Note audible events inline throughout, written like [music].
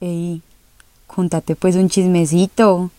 Ey, contate pues un chismecito.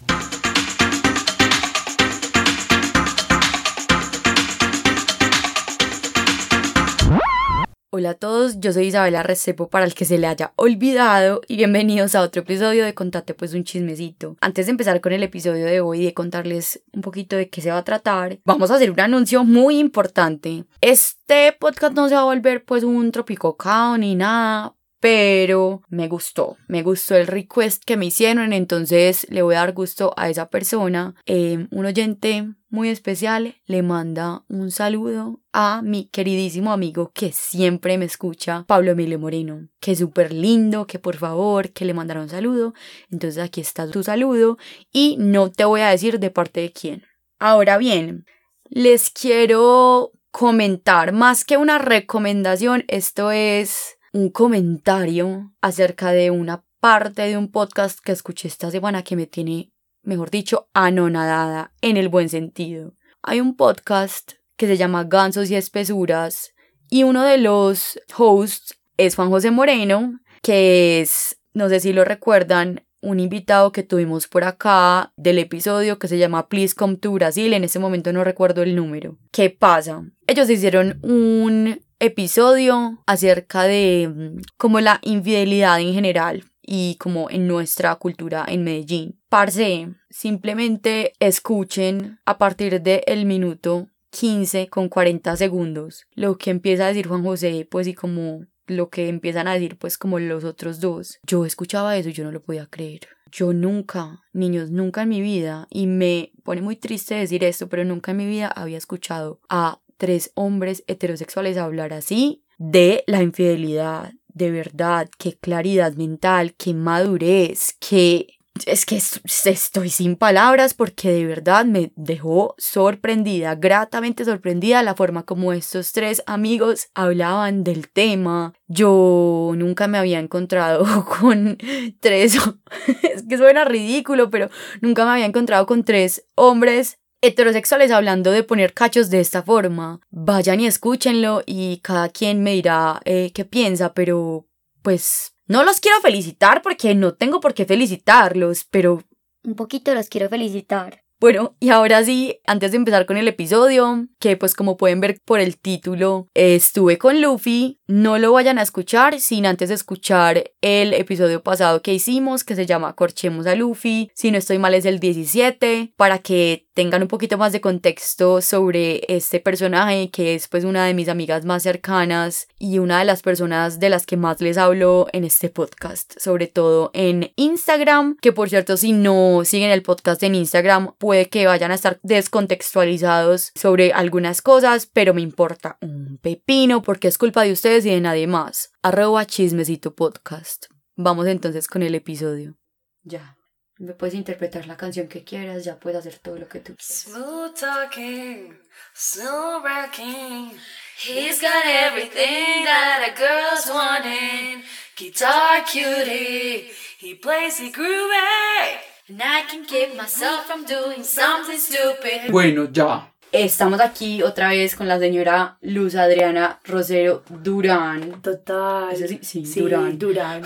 Hola a todos, yo soy Isabela Recepo para el que se le haya olvidado y bienvenidos a otro episodio de Contate pues un chismecito. Antes de empezar con el episodio de hoy y de contarles un poquito de qué se va a tratar, vamos a hacer un anuncio muy importante. Este podcast no se va a volver pues un tropicocao ni nada, pero me gustó, me gustó el request que me hicieron, entonces le voy a dar gusto a esa persona. Eh, un oyente muy especial le manda un saludo a mi queridísimo amigo que siempre me escucha, Pablo Emilio Moreno, que es súper lindo, que por favor, que le mandara un saludo. Entonces aquí está tu saludo y no te voy a decir de parte de quién. Ahora bien, les quiero comentar, más que una recomendación, esto es un comentario acerca de una parte de un podcast que escuché esta semana que me tiene, mejor dicho, anonadada en el buen sentido. Hay un podcast que se llama Gansos y Espesuras y uno de los hosts es Juan José Moreno, que es, no sé si lo recuerdan, un invitado que tuvimos por acá del episodio que se llama Please Come to Brasil. En ese momento no recuerdo el número. ¿Qué pasa? Ellos hicieron un episodio acerca de mm, como la infidelidad en general y como en nuestra cultura en Medellín. Parce, simplemente escuchen a partir del el minuto 15 con 40 segundos lo que empieza a decir Juan José, pues y como lo que empiezan a decir pues como los otros dos. Yo escuchaba eso y yo no lo podía creer. Yo nunca, niños, nunca en mi vida, y me pone muy triste decir esto, pero nunca en mi vida había escuchado a tres hombres heterosexuales hablar así de la infidelidad. De verdad, qué claridad mental, qué madurez, qué es que estoy sin palabras porque de verdad me dejó sorprendida, gratamente sorprendida la forma como estos tres amigos hablaban del tema. Yo nunca me había encontrado [laughs] con tres, [laughs] es que suena ridículo, pero nunca me había encontrado con tres hombres heterosexuales hablando de poner cachos de esta forma. Vayan y escúchenlo y cada quien me dirá eh, qué piensa, pero pues no los quiero felicitar porque no tengo por qué felicitarlos, pero... Un poquito los quiero felicitar. Bueno, y ahora sí, antes de empezar con el episodio, que pues como pueden ver por el título, estuve con Luffy, no lo vayan a escuchar sin antes escuchar el episodio pasado que hicimos, que se llama Corchemos a Luffy, si no estoy mal es el 17, para que tengan un poquito más de contexto sobre este personaje que es pues una de mis amigas más cercanas y una de las personas de las que más les hablo en este podcast, sobre todo en Instagram, que por cierto si no siguen el podcast en Instagram puede que vayan a estar descontextualizados sobre algunas cosas, pero me importa un pepino porque es culpa de ustedes y de nadie más. Arroba chismecito podcast. Vamos entonces con el episodio. Ya. Me puedes interpretar la canción que quieras, ya puedes hacer todo lo que tú quieras. Talking, smooth rocking. He's got everything that a girl's wanting. Guitar cutie, he plays it groovy. And I can keep myself from doing something stupid. Bueno, ya. Estamos aquí otra vez con la señora Luz Adriana Rosero Durán. Total. Sí, sí, sí Durán. Durán.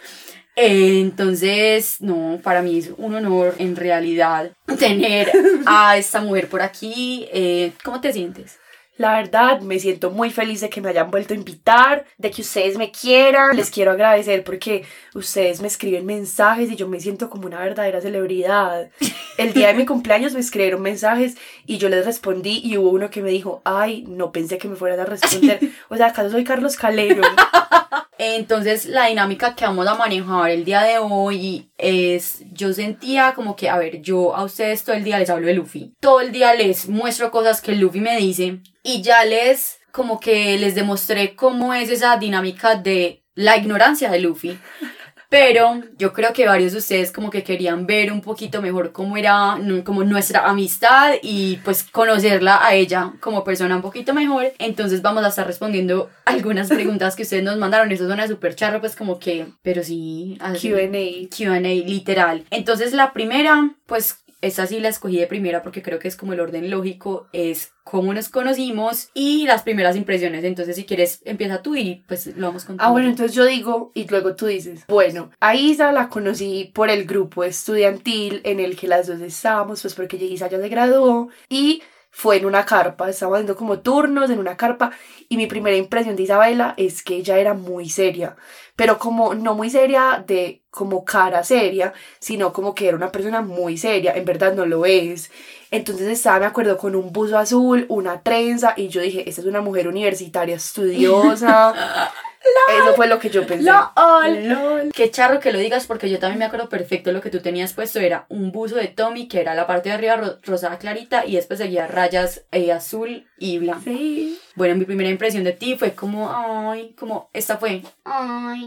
[laughs] Entonces, no, para mí es un honor en realidad tener a esta mujer por aquí. Eh, ¿Cómo te sientes? La verdad, me siento muy feliz de que me hayan vuelto a invitar, de que ustedes me quieran. Les quiero agradecer porque ustedes me escriben mensajes y yo me siento como una verdadera celebridad. [laughs] El día de mi cumpleaños me escribieron mensajes y yo les respondí y hubo uno que me dijo, ay, no pensé que me fueras a responder. [laughs] O sea, ¿acaso soy Carlos Calero? [laughs] Entonces la dinámica que vamos a manejar el día de hoy es, yo sentía como que, a ver, yo a ustedes todo el día les hablo de Luffy, todo el día les muestro cosas que Luffy me dice y ya les como que les demostré cómo es esa dinámica de la ignorancia de Luffy. Pero yo creo que varios de ustedes como que querían ver un poquito mejor cómo era como nuestra amistad y pues conocerla a ella como persona un poquito mejor. Entonces vamos a estar respondiendo algunas preguntas que ustedes nos mandaron. Eso suena súper charro, pues como que, pero sí. QA. QA, literal. Entonces la primera, pues esta sí la escogí de primera porque creo que es como el orden lógico, es cómo nos conocimos y las primeras impresiones. Entonces, si quieres, empieza tú y pues lo vamos contando. Ah, bueno, entonces yo digo y luego tú dices. Bueno, a Isa la conocí por el grupo estudiantil en el que las dos estábamos, pues porque Isa ya se graduó y fue en una carpa, estábamos haciendo como turnos en una carpa y mi primera impresión de Isabela es que ella era muy seria, pero como no muy seria de como cara seria, sino como que era una persona muy seria, en verdad no lo es. Entonces estaba, me acuerdo, con un buzo azul, una trenza y yo dije, esta es una mujer universitaria estudiosa. [laughs] Eso fue lo que yo pensé. LOL. Qué charro que lo digas porque yo también me acuerdo perfecto lo que tú tenías puesto era un buzo de Tommy que era la parte de arriba ro- rosada clarita y después seguía rayas eh, azul y blanco. Sí. Bueno, mi primera impresión de ti fue como, ay, como, esta fue, Ay,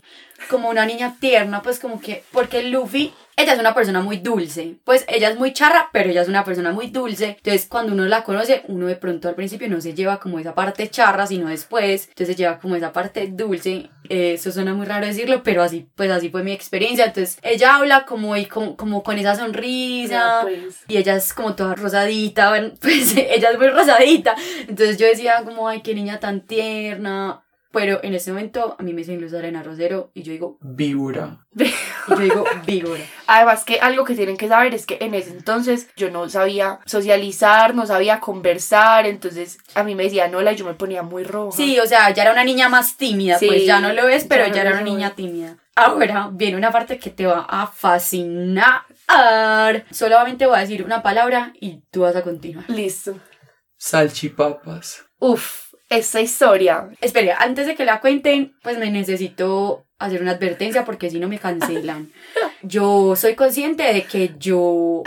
como una niña tierna, pues como que, porque Luffy, ella es una persona muy dulce, pues ella es muy charra, pero ella es una persona muy dulce, entonces cuando uno la conoce, uno de pronto al principio no se lleva como esa parte charra, sino después, entonces se lleva como esa parte dulce, Eh, eso suena muy raro decirlo, pero así, pues así fue mi experiencia, entonces ella habla como, y como, como con esa sonrisa, Ya, pues. y ella es como toda rosadita, [laughs] bueno, pues ella es muy rosadita. Entonces yo decía como, ay, qué niña tan tierna. Pero en ese momento a mí me dicen Luz Arena Rosero y yo digo, Víbora. [laughs] y yo digo, víbora. Además que algo que tienen que saber es que en ese entonces yo no sabía socializar, no sabía conversar, entonces a mí me decían hola y yo me ponía muy roja. Sí, o sea, ya era una niña más tímida, Sí, pues ya no lo es, pero ya no ya era una niña tímida. Ahora viene una parte que te va a fascinar. Solamente voy a decir una palabra y tú vas a continuar. Listo. Salchipapas. Uf, esta historia. Espera, antes de que la cuenten, pues me necesito hacer una advertencia porque si no me cancelan. [laughs] Yo soy consciente de que yo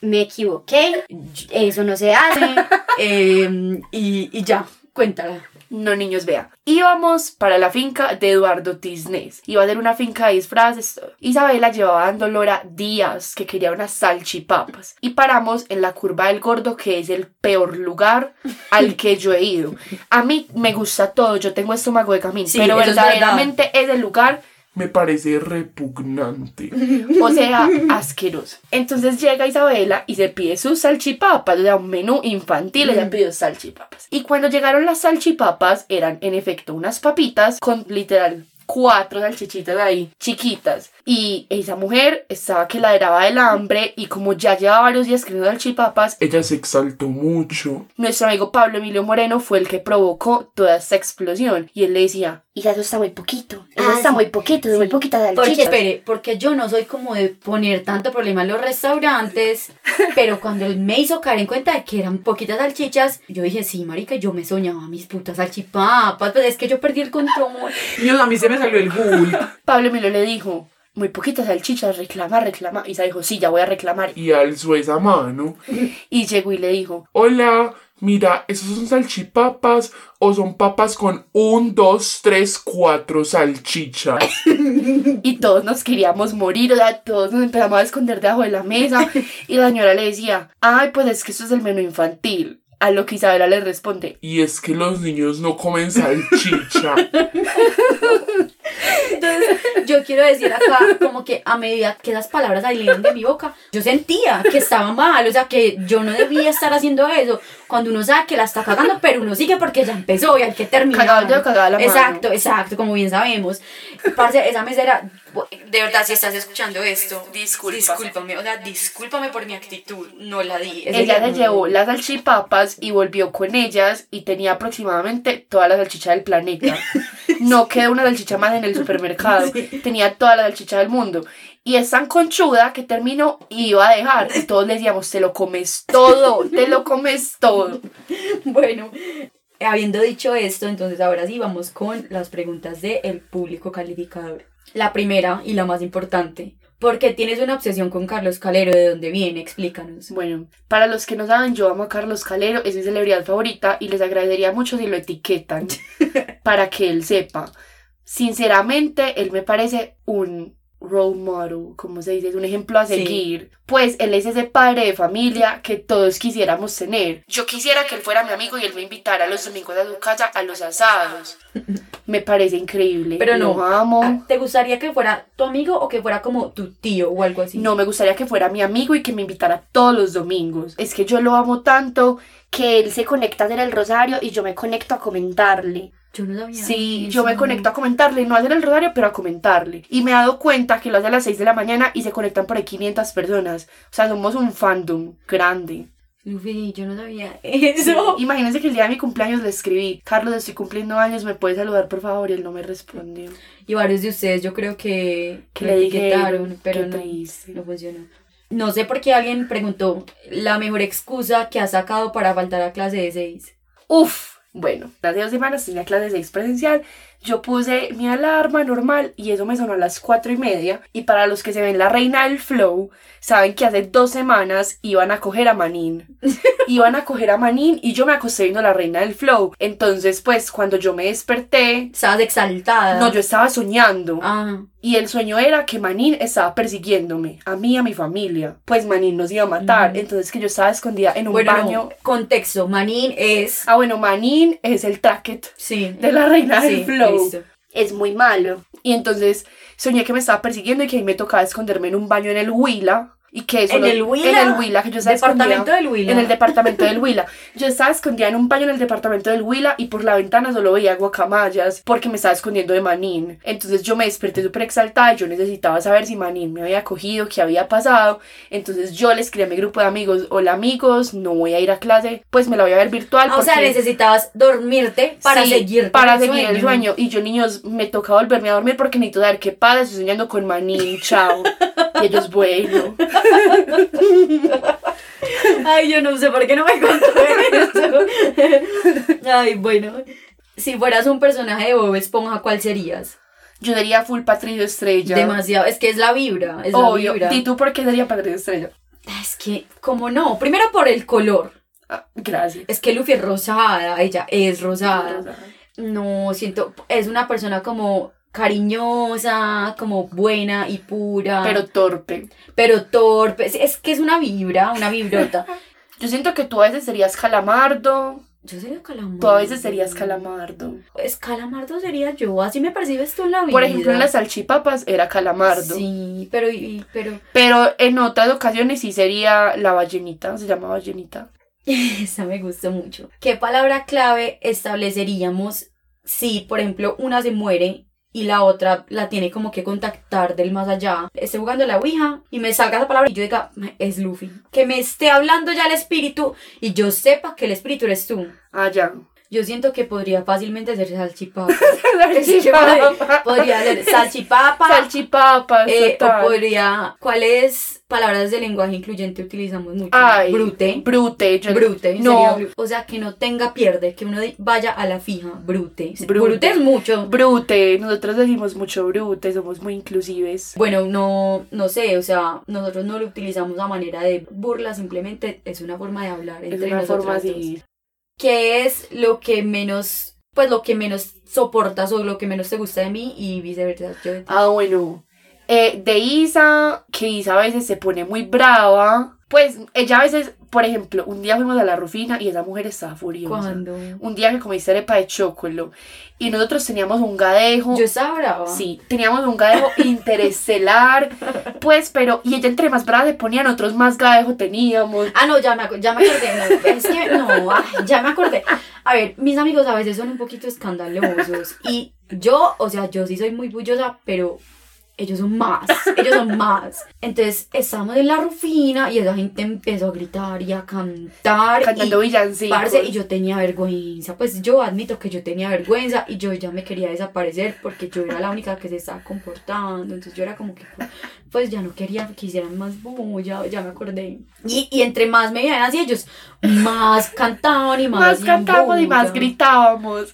me equivoqué. Eso no se hace. [laughs] eh, y, y ya, cuéntala. No, niños, vea. Íbamos para la finca de Eduardo Tisnés. Iba a ser una finca de disfraces. Isabela llevaba dando Lora días que quería unas salchipapas. Y paramos en la curva del gordo, que es el peor lugar [laughs] al que yo he ido. A mí me gusta todo, yo tengo estómago de camino. Sí, pero es verdaderamente es el lugar Me parece repugnante. [laughs] o sea, asqueroso. Entonces llega Isabela y se pide sus salchipapas, o sea, un menú infantil, ella pidió salchipapas. Y cuando llegaron las salchipapas, eran en efecto unas papitas con literal cuatro salchichitas ahí, chiquitas. Y esa mujer estaba que ladraba del hambre y como ya llevaba varios días comiendo salchipapas, Ella se exaltó mucho. nuestro amigo Pablo Emilio Moreno fue el que provocó toda esta explosión. Y él le decía, Hija, eso está muy poquito. Eso Ah, está sí. muy poquito, es muy poquita Porque, salchicha. espere, porque yo no soy como de poner tanto problema en los restaurantes, [laughs] pero cuando él me hizo caer en cuenta de que eran poquitas salchichas, yo dije, sí, marica, yo me soñaba mis putas salchipapas, pues es que yo perdí el control. [laughs] Dios, a mí se me salió el ghoul. Pablo Emilio le dijo, muy poquitas salchichas, reclama, reclama. Y Isa dijo, sí, ya voy a reclamar. Y alzó esa mano. [laughs] Y llegó y le dijo, Hola, mira, ¿esos son salchipapas o son papas con un, dos, tres, cuatro salchichas? [laughs] y todos nos queríamos morir, o sea, todos nos empezamos a esconder debajo de la mesa. Y la señora le decía, ay, pues es que esto es el menú infantil. A lo que Isabela le responde, Y es que los niños no comen salchicha. [laughs] Entonces, yo quiero decir acá, como que a medida que esas palabras salían de mi boca, yo sentía que estaba mal, o sea, que yo no debía estar haciendo eso. Cuando uno sabe que la está cagando, pero uno sigue porque ya empezó y hay que terminar. Cagado cagada la mano. Exacto, exacto, como bien sabemos. Parce, esa mesera, de verdad, si estás escuchando esto, Disculpa. discúlpame, o sea, discúlpame por mi actitud, no la di. Ella no- llevó las salchipapas y volvió con ellas y tenía aproximadamente toda la salchicha del planeta. [laughs] No quedó una salchicha más en el supermercado. [laughs] Tenía toda la salchicha del mundo. Y es tan conchuda que terminó y iba a dejar. Y todos le decíamos, te lo comes todo, te lo comes todo. [laughs] Bueno, habiendo dicho esto, entonces ahora sí vamos con las preguntas del público calificador. La primera y la más importante. ¿Por qué tienes una obsesión con Carlos Calero? ¿De dónde viene? Explícanos. Bueno, para los que no saben, yo amo a Carlos Calero, es mi celebridad favorita y les agradecería mucho si lo etiquetan [laughs] para que él sepa. Sinceramente, él me parece un role model, como se dice, es un ejemplo a Sí. seguir. Pues él es ese padre de familia que todos quisiéramos tener. Yo quisiera que él fuera mi amigo y él me invitara los domingos a su casa a los asados. [laughs] Me parece increíble. Pero no. Lo amo. Ah, ¿Te gustaría que fuera tu amigo o que fuera como tu tío o algo así? No, me gustaría que fuera mi amigo y que me invitara todos los domingos. Es que yo lo amo tanto que él se conecta a hacer el rosario y yo me conecto a comentarle. Yo no sabía. Sí, eso. yo me conecto a comentarle, no a hacer el rosario, pero a comentarle. Y me he dado cuenta que lo hace a las 6 de la mañana y se conectan por ahí 500 personas. O sea, somos un fandom grande. Luffy, yo no sabía eso. Imagínense que el día de mi cumpleaños le escribí, Carlos, estoy cumpliendo años, ¿me puedes saludar por favor? Y él no me respondió. Y varios de ustedes yo creo que, Que le etiquetaron, pero no, no funcionó. No sé por qué alguien preguntó la mejor excusa que ha sacado para faltar a clase de 6. Uf, bueno, hace dos semanas tenía clase de 6 presencial. Yo puse mi alarma normal y eso me sonó a las cuatro y media. Y para los que se ven la reina del flow, saben que hace dos semanas iban a coger a Manín. [laughs] iban a coger a Manín y yo me acosté viendo la reina del flow. Entonces, pues, cuando yo me desperté, Estabas exaltada. no, yo estaba soñando. Ah, Y el sueño era que Manín estaba persiguiéndome, a mí y a mi familia. Pues Manín nos iba a matar. Entonces que yo estaba escondida en un bueno, baño. contexto. Manín es... Ah, bueno, Manín es el tracket Sí. de la reina Sí, del flow. Es muy malo. Y entonces soñé que me estaba persiguiendo y que ahí me tocaba esconderme en un baño en el Huila. Y que eso ¿En lo- el Huila? En el Huila, que yo estaba Departamento del Huila. En el departamento del Huila. Yo estaba escondida en un baño en el departamento del Huila y por la ventana solo veía guacamayas porque me estaba escondiendo de Manín. Entonces yo me desperté súper exaltada y yo necesitaba saber si Manín me había cogido, qué había pasado. Entonces yo le escribí a mi grupo de amigos, hola amigos, no voy a ir a clase, pues me la voy a ver virtual. Ah, o sea, necesitabas dormirte para Sí, seguir para seguir el sueño. Y yo, niños, me toca volverme a dormir porque necesito saber qué pasa. Estoy soñando con Manín, chao. y ellos, bueno. Ay, yo no sé por qué no me contó eso. Ay, bueno. Si fueras un personaje de Bob Esponja, ¿cuál serías? Yo sería full Patricio Estrella. Demasiado. Es que es la vibra. Es Obvio. la vibra. ¿Y tú por qué sería Patricio Estrella? Es que, como no? Primero por el color. Ah, gracias. Es que Luffy es rosada. Ella es rosada. No, siento. Es una persona como cariñosa, como buena y pura. Pero torpe. pero torpe. Es- Es que es una vibra, una vibrota. [laughs] Yo siento que tú a veces serías Calamardo. Yo sería calamardo. Tú a veces serías Calamardo. Es calamardo sería yo. Así me percibes tú en la vida. Por ejemplo, en las salchipapas era Calamardo. Sí, pero, y- pero Pero en otras ocasiones sí sería la ballenita. Se llama ballenita. [laughs] esa me gustó mucho. ¿Qué palabra clave estableceríamos si, por ejemplo, una se muere y la otra la tiene como que contactar del más allá? Esté jugando la Ouija y me salga esa palabra y yo diga, es Luffy. Que me esté hablando ya el espíritu y yo sepa que el espíritu eres tú. Ah. Yo siento que podría fácilmente ser salchipapa. [laughs] Es Salchipapa. podría ser salchipapa. Salchipapas. Eh, o podría. ¿Cuáles palabras de lenguaje incluyente utilizamos mucho? Ay, Brute. Brute. yo- Brute. No, O sea, que no tenga pierde, que uno vaya a la fija. Brute. Brute. Brute, es mucho. Brute. Nosotros decimos mucho brute, somos muy inclusives. Bueno, no, no sé, o sea, nosotros no lo utilizamos a manera de burla, simplemente es una forma de hablar Es entre una nosotros forma así. ¿Qué es lo que menos, pues lo que menos soportas o lo que menos te gusta de mí y viceversa? Ah, bueno. Eh, de Isa, que Isa a veces se pone muy brava. Pues ella a veces, por ejemplo, un día fuimos a la Rufina y esa mujer estaba furiosa. ¿Cuándo? Un día que comiste arepa de chocolo. Y nosotros teníamos un gadejo. Yo estaba brava. Sí, teníamos un gadejo [laughs] interestelar. Pues, pero. Y ella entre más brava se ponía, nosotros más gadejo teníamos. Ah, no, ya me, ya me acordé. No, es que no, ay, ya me acordé. A ver, mis amigos a veces son un poquito escandalosos. Y yo, o sea, yo sí soy muy bullosa, pero ellos son más. Ellos son [laughs] más. Entonces, estábamos en la rufina y esa gente empezó a gritar y a cantar. Cantando y, villancicos. parce, y yo tenía vergüenza. Pues yo admito que yo tenía vergüenza y yo ya me quería desaparecer porque yo era la única que se estaba comportando. Entonces yo era como que, pues ya no quería que hicieran más bulla, ya me acordé. Y, y entre más me veían así, ellos más cantaban y más, Más cantábamos y más gritábamos.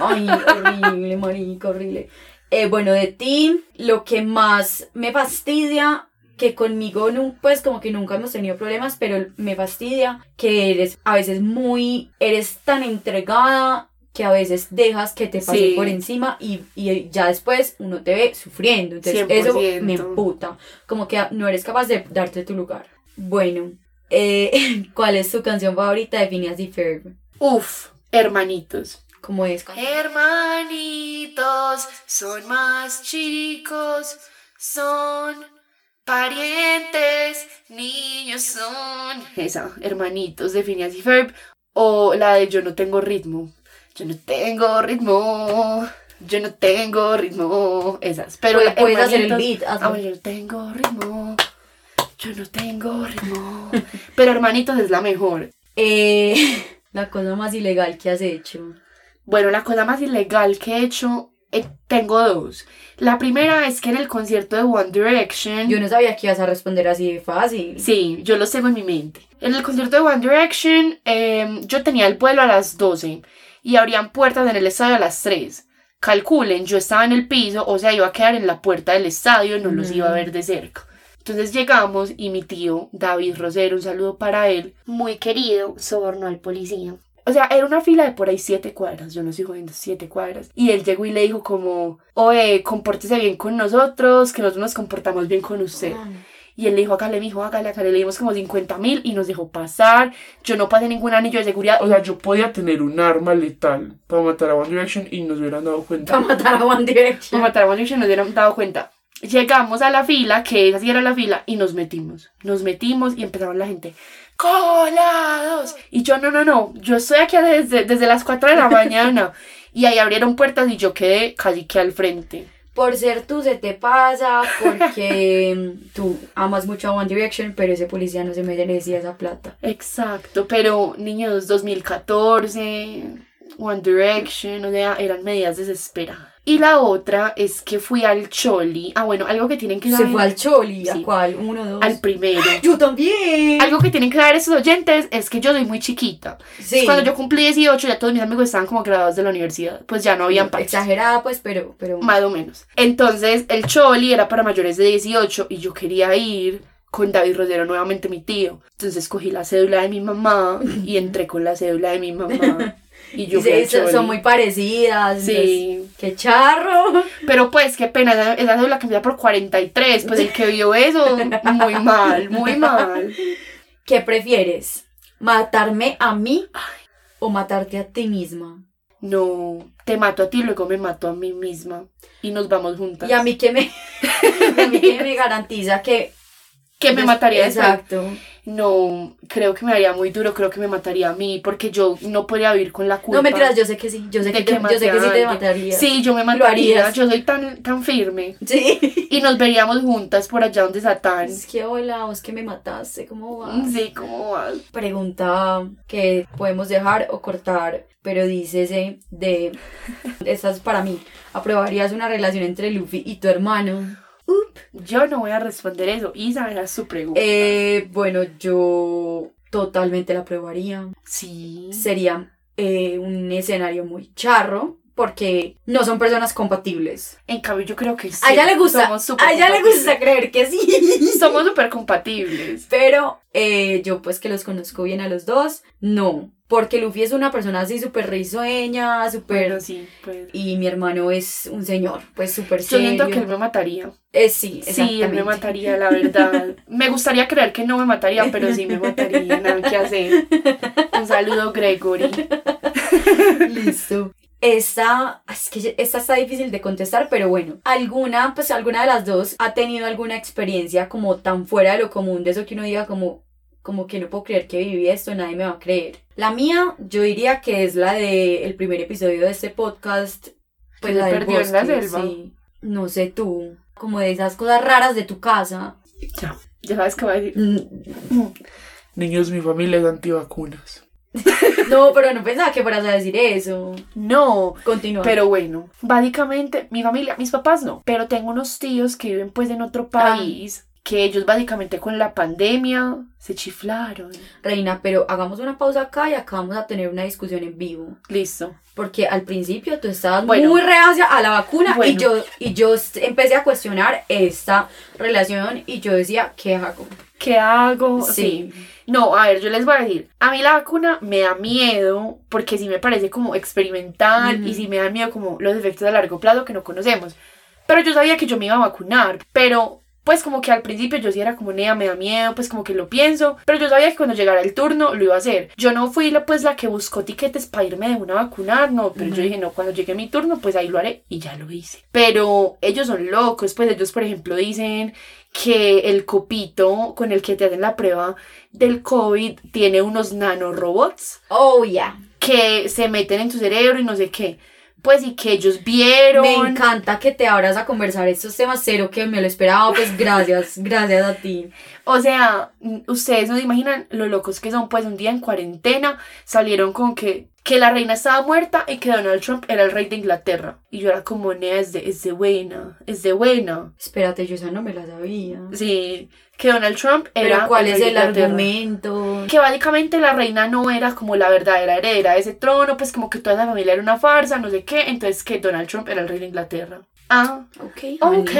Ay, horrible, marica, horrible. Eh, bueno, de ti, lo que más me fastidia, que conmigo, pues como que nunca hemos tenido problemas, pero me fastidia que eres a veces muy, eres tan entregada que a veces dejas que te pase Sí. por encima y, y ya después uno te ve sufriendo. Entonces eso 100%. me emputa. Como que no eres capaz de darte tu lugar. Bueno, eh, [laughs] ¿cuál es tu canción favorita de Phineas y Ferb? Uf, hermanitos. ¿Cómo es? Hermanitos son más chicos, son parientes, niños son. [laughs] Esa, hermanitos de Phineas y Ferb. O la de Yo no tengo ritmo. Yo no tengo ritmo. Yo no tengo ritmo. Esas. Pero Puedes- puedes hacer el beat, hazlo. Ah, yo no tengo ritmo. Yo no tengo ritmo. Pero hermanitos es la mejor. Eh, [laughs] la cosa más ilegal que has hecho. Bueno, la cosa más ilegal que he hecho, eh, tengo dos. La primera es que en el concierto de One Direction, Yo no sabía que ibas a responder así de fácil. sí, yo los tengo en mi mente. En el concierto de One Direction, eh, yo tenía el vuelo a las 12 y abrían puertas en el estadio a las 3. Calculen, yo estaba en el piso, o sea, iba a quedar en la puerta del estadio, no los iba a ver de cerca. Entonces llegamos y mi tío, David Rosero, un saludo para él, Muy querido, sobornó al policía. O sea, era una fila de por ahí siete cuadras, yo no estoy jodiendo, siete cuadras. Y él llegó y le dijo como, oye, compórtese bien con nosotros, que nosotros nos comportamos bien con usted. Y él le dijo, hágale, mijo, hágale, hágale. Le dimos como 50 mil y nos dejó pasar. Yo no pasé ningún anillo de seguridad. O sea, yo podía tener un arma letal para matar a One Direction y nos hubieran dado cuenta. Para matar a One Direction. mataron a Direction, nos dieron dado cuenta. Llegamos a la fila, que esa sí era la fila, y nos metimos. Nos metimos y empezaron la gente. ¡Colados! Y yo, no, no, no. Yo estoy aquí desde, desde las 4 de la [laughs] mañana. Y ahí abrieron puertas y yo quedé casi que al frente. Por ser tú se te pasa, porque [laughs] tú amas mucho a One Direction, pero ese policía no se merecía esa plata. Exacto, pero niños, 2014, One Direction, o sea, eran medidas desesperadas. Y la otra es que fui al Choli. Ah, bueno, algo que tienen que Se saber. fue al Choli, ¿a Sí. cuál? Uno, dos. al primero. Yo también. Algo que tienen que saber esos oyentes es que yo soy muy chiquita. Sí. Cuando yo cumplí 18, ya todos mis amigos estaban como graduados de la universidad. Pues ya no habían parches. Exagerada, pues, pero. pero... Más o menos. Entonces, el Choli era para mayores de 18 y yo quería ir con David Rodero, nuevamente mi tío. Entonces cogí la cédula de mi mamá y entré con la cédula de mi mamá. [laughs] Y yo Sí, son- muy parecidas. Sí. entonces, ¡Qué charro! Pero pues, qué pena, esa, esa cédula cambiaba por 43. Pues el que vio eso, muy mal, muy mal. [laughs] ¿Qué prefieres? ¿Matarme a mí o matarte a ti misma? No, te mato a ti, luego me mato a mí misma. Y nos vamos juntas. Y a mí que me, [laughs] a mí que me garantiza que... que me mataría después. Exacto. No, creo que me haría muy duro, creo que me mataría a mí, porque yo no podría vivir con la culpa. No, mentiras, yo sé que sí. Yo sé que, te- yo sé que sí te mataría. Sí, yo me mataría. Yo soy tan, tan firme. Sí. Y nos veríamos juntas por allá donde Satán. Es que hola, vos que me mataste, ¿cómo vas? Sí, ¿cómo vas? Pregunta que podemos dejar o cortar, pero dice ese de... [laughs] Esta es para mí. ¿Aprobarías una relación entre Luffy y tu hermano? Yo no voy a responder eso. Isa, era su pregunta. Eh, bueno, yo totalmente la aprobaría. sí. Sería eh, un escenario muy charro porque no son personas compatibles. En cambio, yo creo que sí. a ella le gusta, a ella le gusta creer que sí. [laughs] Somos súper compatibles. Pero eh, yo pues que los conozco bien a los dos, no. Porque Luffy es una persona así súper risueña, súper... Pero sí, pues. Y mi hermano es un señor, pues súper Yo serio. siento que él me mataría. Eh, sí, Sí, él me mataría, la verdad. [laughs] Me gustaría creer que no me mataría, pero sí me [laughs] mataría. Nada que hacer. Un saludo, Gregory. [laughs] Listo. Esta, es que esta está difícil de contestar, pero bueno, alguna, pues alguna de las dos ha tenido alguna experiencia como tan fuera de lo común, de eso que uno diga como, como que no puedo creer que viví esto, nadie me va a creer. La mía, yo diría que es la de el primer episodio de este podcast, pues la del perdió en la selva. sí. No sé tú, como de esas cosas raras de tu casa. Ya, ya sabes qué va a decir. Mm, Niños, mi familia es antivacunas. [laughs] No, pero no pensaba que fueras a decir eso. No, Continúa. pero bueno, básicamente mi familia, mis papás no, pero tengo unos tíos que viven pues en otro país que ellos básicamente con la pandemia se chiflaron. Reina, pero hagamos una pausa acá y acá vamos a tener una discusión en vivo. Listo. Porque al principio tú estabas Bueno. muy reacia a la vacuna y Bueno. yo y yo empecé a cuestionar esta relación y yo decía, ¿qué hago? ¿Qué hago? Sí. No, a ver, yo les voy a decir, a mí la vacuna me da miedo porque sí me parece como experimental y sí me da miedo como los efectos a largo plazo que no conocemos. Pero yo sabía que yo me iba a vacunar, pero pues como que al principio yo sí era como, nea, me da miedo, pues como que lo pienso, pero yo sabía que cuando llegara el turno lo iba a hacer. Yo no fui la pues la que buscó tiquetes para irme de una a vacunar, no, pero yo dije, no, cuando llegue mi turno, pues ahí lo haré y ya lo hice. Pero ellos son locos, pues ellos por ejemplo dicen que el copito con el que te hacen la prueba del COVID tiene unos nanorobots Oh, ya. que se meten en tu cerebro y no sé qué. Pues y que ellos vieron. Me encanta que te abras a conversar estos temas cero que me lo esperaba, pues gracias, [laughs] gracias a ti. O sea, mm, ustedes no se imaginan lo locos que son. Pues un día en cuarentena salieron con que, que la reina estaba muerta y que Donald Trump era el rey de Inglaterra. Y yo era como, nea, es de, es de buena, es de buena. Espérate, yo esa no me la sabía. Sí, que Donald Trump era Pero ¿cuál el es de el Inglaterra. argumento? que básicamente la reina no era como la verdadera heredera de ese trono, pues como que toda la familia era una farsa, no sé qué, entonces que Donald Trump era el rey de Inglaterra. Ah, Ok, ok,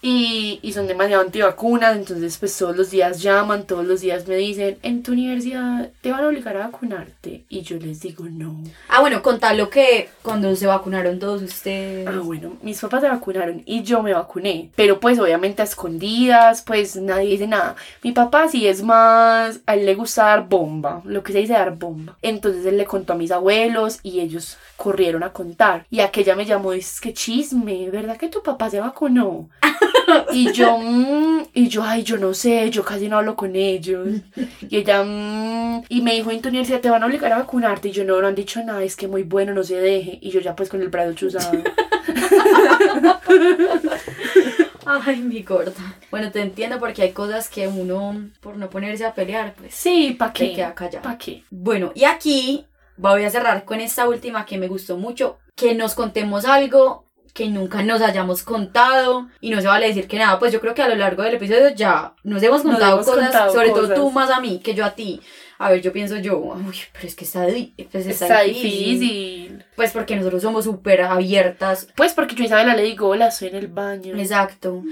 y, y son demasiado antivacunas, entonces pues todos los días llaman, todos los días me dicen, en tu universidad te van a obligar a vacunarte, y yo les digo no. Ah, bueno, contar lo que cuando se vacunaron todos ustedes. Ah, bueno, mis papás se vacunaron y yo me vacuné, pero pues obviamente a escondidas, pues nadie dice nada. Mi papá sí es más, a él le gusta dar bomba, lo que se dice dar bomba. Entonces él le contó a mis abuelos y ellos corrieron a contar. Y aquella me llamó y dice, que chisme, ¿verdad que tu papá se vacunó? Y yo, [laughs] mm, y yo, ay, yo no sé, yo casi no hablo con ellos. Y ella, mm, y me dijo, universidad te van a obligar a vacunarte. Y yo, no, no han dicho nada, es que muy bueno, no se deje. Y yo ya pues con el brazo chuzado. [laughs] Ay, mi gorda. Bueno, te entiendo porque hay cosas que uno, por no ponerse a pelear, pues Sí, ¿pa' se qué? queda callado. ¿Pa' qué? Bueno, y aquí voy a cerrar con esta última que me gustó mucho, que nos contemos algo que nunca nos hayamos contado y no se vale decir que nada, pues yo creo que a lo largo del episodio ya nos hemos Nos contado hemos cosas, contado sobre todo cosas. tú más a mí que yo a ti. A ver, yo pienso yo, uy, pero es que está, pues está, Está difícil. difícil. Pues porque nosotros somos súper abiertas. Pues porque yo a Isabela le digo, hola, estoy en el baño. Exacto.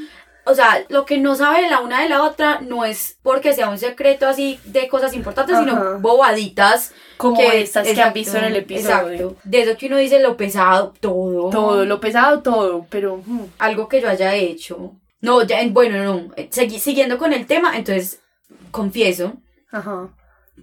O sea, lo que no sabe la una de la otra no es porque sea un secreto así de cosas importantes, Ajá. sino bobaditas Como estas que han visto en el episodio. Exacto. De eso que uno dice lo pesado, todo. Todo, lo pesado, todo, pero... mm, Algo que yo haya hecho. No, ya, bueno, no. eh, segui- siguiendo con el tema, entonces confieso Ajá.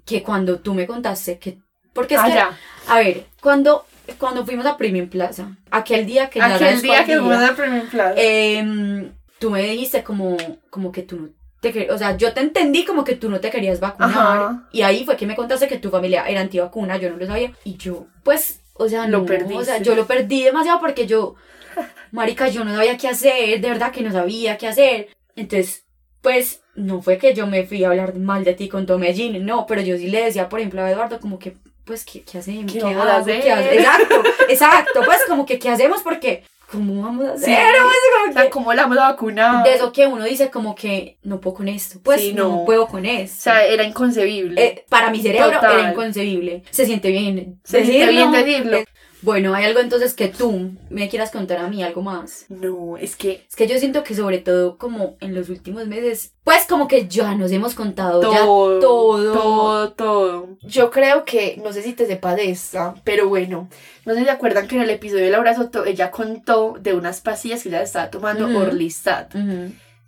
que cuando tú me contaste que. Porque es Ah, que. ya. A ver, cuando, cuando fuimos a Premium Plaza, aquel día que Aquel día que fuimos al primer plan. em, tú me dijiste como, como que tú no te quer- o sea, yo te entendí como que tú no te querías vacunar Ajá. y ahí fue que me contaste que tu familia era antivacuna, yo no lo sabía y yo, pues, o sea, Lo no, perdiste. o sea, yo lo perdí demasiado porque yo, [laughs] marica, yo no sabía qué hacer, de verdad que no sabía qué hacer, entonces, pues, no fue que yo me fui a hablar mal de ti con todo Medellín, no, pero yo sí le decía, por ejemplo, a Eduardo como que, pues, ¿qué, qué hacemos? ¿Qué ¿Qué, hago? ¿Qué hacer? hace- Exacto, exacto, pues, como que, ¿qué hacemos? Porque, ¿cómo vamos a hacer? Sí. Pues, como O sea, que- ¿cómo la vamos a vacunar? de eso que uno dice como que no puedo con esto, pues Sí, no. no. puedo con O esto. sea, era inconcebible. Eh, para mi cerebro Total. era inconcebible. Se siente bien. Se siente bien decirlo. Bueno, hay algo entonces que tú me quieras contar a mí, algo más. No, es que Es que yo siento que sobre todo como en los últimos meses, pues como que ya nos hemos contado ya todo, todo. todo, todo. Yo creo que, no sé si te sepa de esta, pero bueno, no sé si se acuerdan que en el episodio de Laura Soto ella contó de unas pastillas que ella estaba tomando Ujú. Orlistat.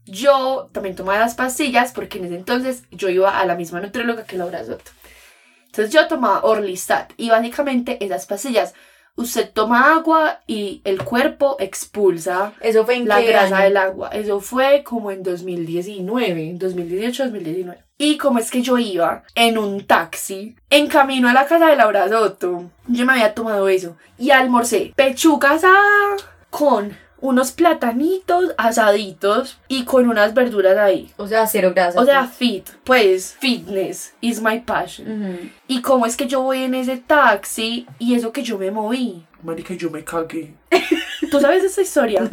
Yo también tomaba las pastillas porque en ese entonces yo iba a la misma nutrióloga que Laura Soto. Entonces yo tomaba Orlistat y básicamente esas pastillas, usted toma agua y el cuerpo expulsa Eso fue en la qué grasa año? del agua. Eso fue como en 2019, 2018-2019. Y como es que yo iba en un taxi, en camino a la casa de Laura Soto, yo me había tomado eso y almorcé pechuga asada con unos platanitos asaditos y con unas verduras ahí. O sea, cero grasa. O sea, fit, pues fitness is my passion. Y como es que yo voy en ese taxi y eso que yo me moví. Marica, yo me cagué. [laughs] ¿Tú sabes esa historia?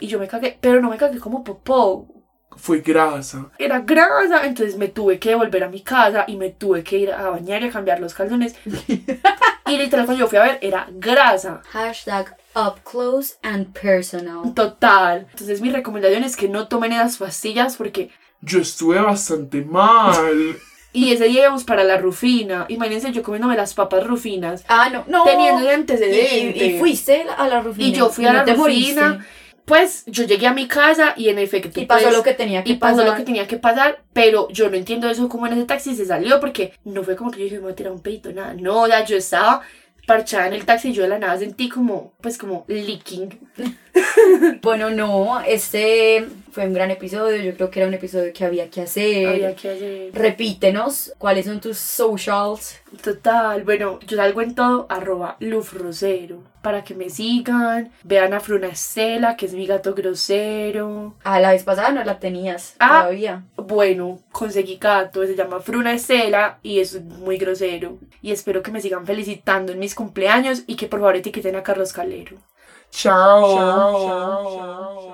Y yo me cagué, pero no me cagué como popó. Fue grasa. Era grasa, entonces me tuve que volver a mi casa y me tuve que ir a bañar y a cambiar los calzones. [laughs] y literal cuando yo fui a ver, era grasa. Hashtag up close and personal. Total. Entonces mi recomendación es que no tomen esas pastillas porque... Yo estuve bastante mal. [laughs] Y ese día íbamos para la Rufina. Imagínense yo comiéndome las papas rufinas. Ah, no, no. Teniendo de Y, antecedente. y fuiste a la rufina. Y yo fui y a no la te Rufina. moriste. Pues yo llegué a mi casa y en efecto. Y pasó pues, lo que tenía que y pasó pasar. lo que tenía que pasar, pero yo no entiendo eso como en ese taxi se salió porque no fue como que yo dije, me voy a tirar un pedito, nada. No, sea, yo estaba parchada en el taxi yo de la nada sentí como, pues como leaking. [laughs] Bueno, no, este fue un gran episodio. Yo creo que era un episodio que había que hacer. Había que hacer. Repítenos cuáles son tus socials. Total, bueno, yo salgo en todo, arroba lufrosero, para que me sigan, vean a Fruna Estela, que es mi gato grosero. A la vez pasada no la tenías Ah. todavía. Bueno, conseguí gato, se llama Fruna Estela y es muy grosero. Y espero que me sigan felicitando en mis cumpleaños y que por favor etiqueten a Carlos Calero. Chao. Chao.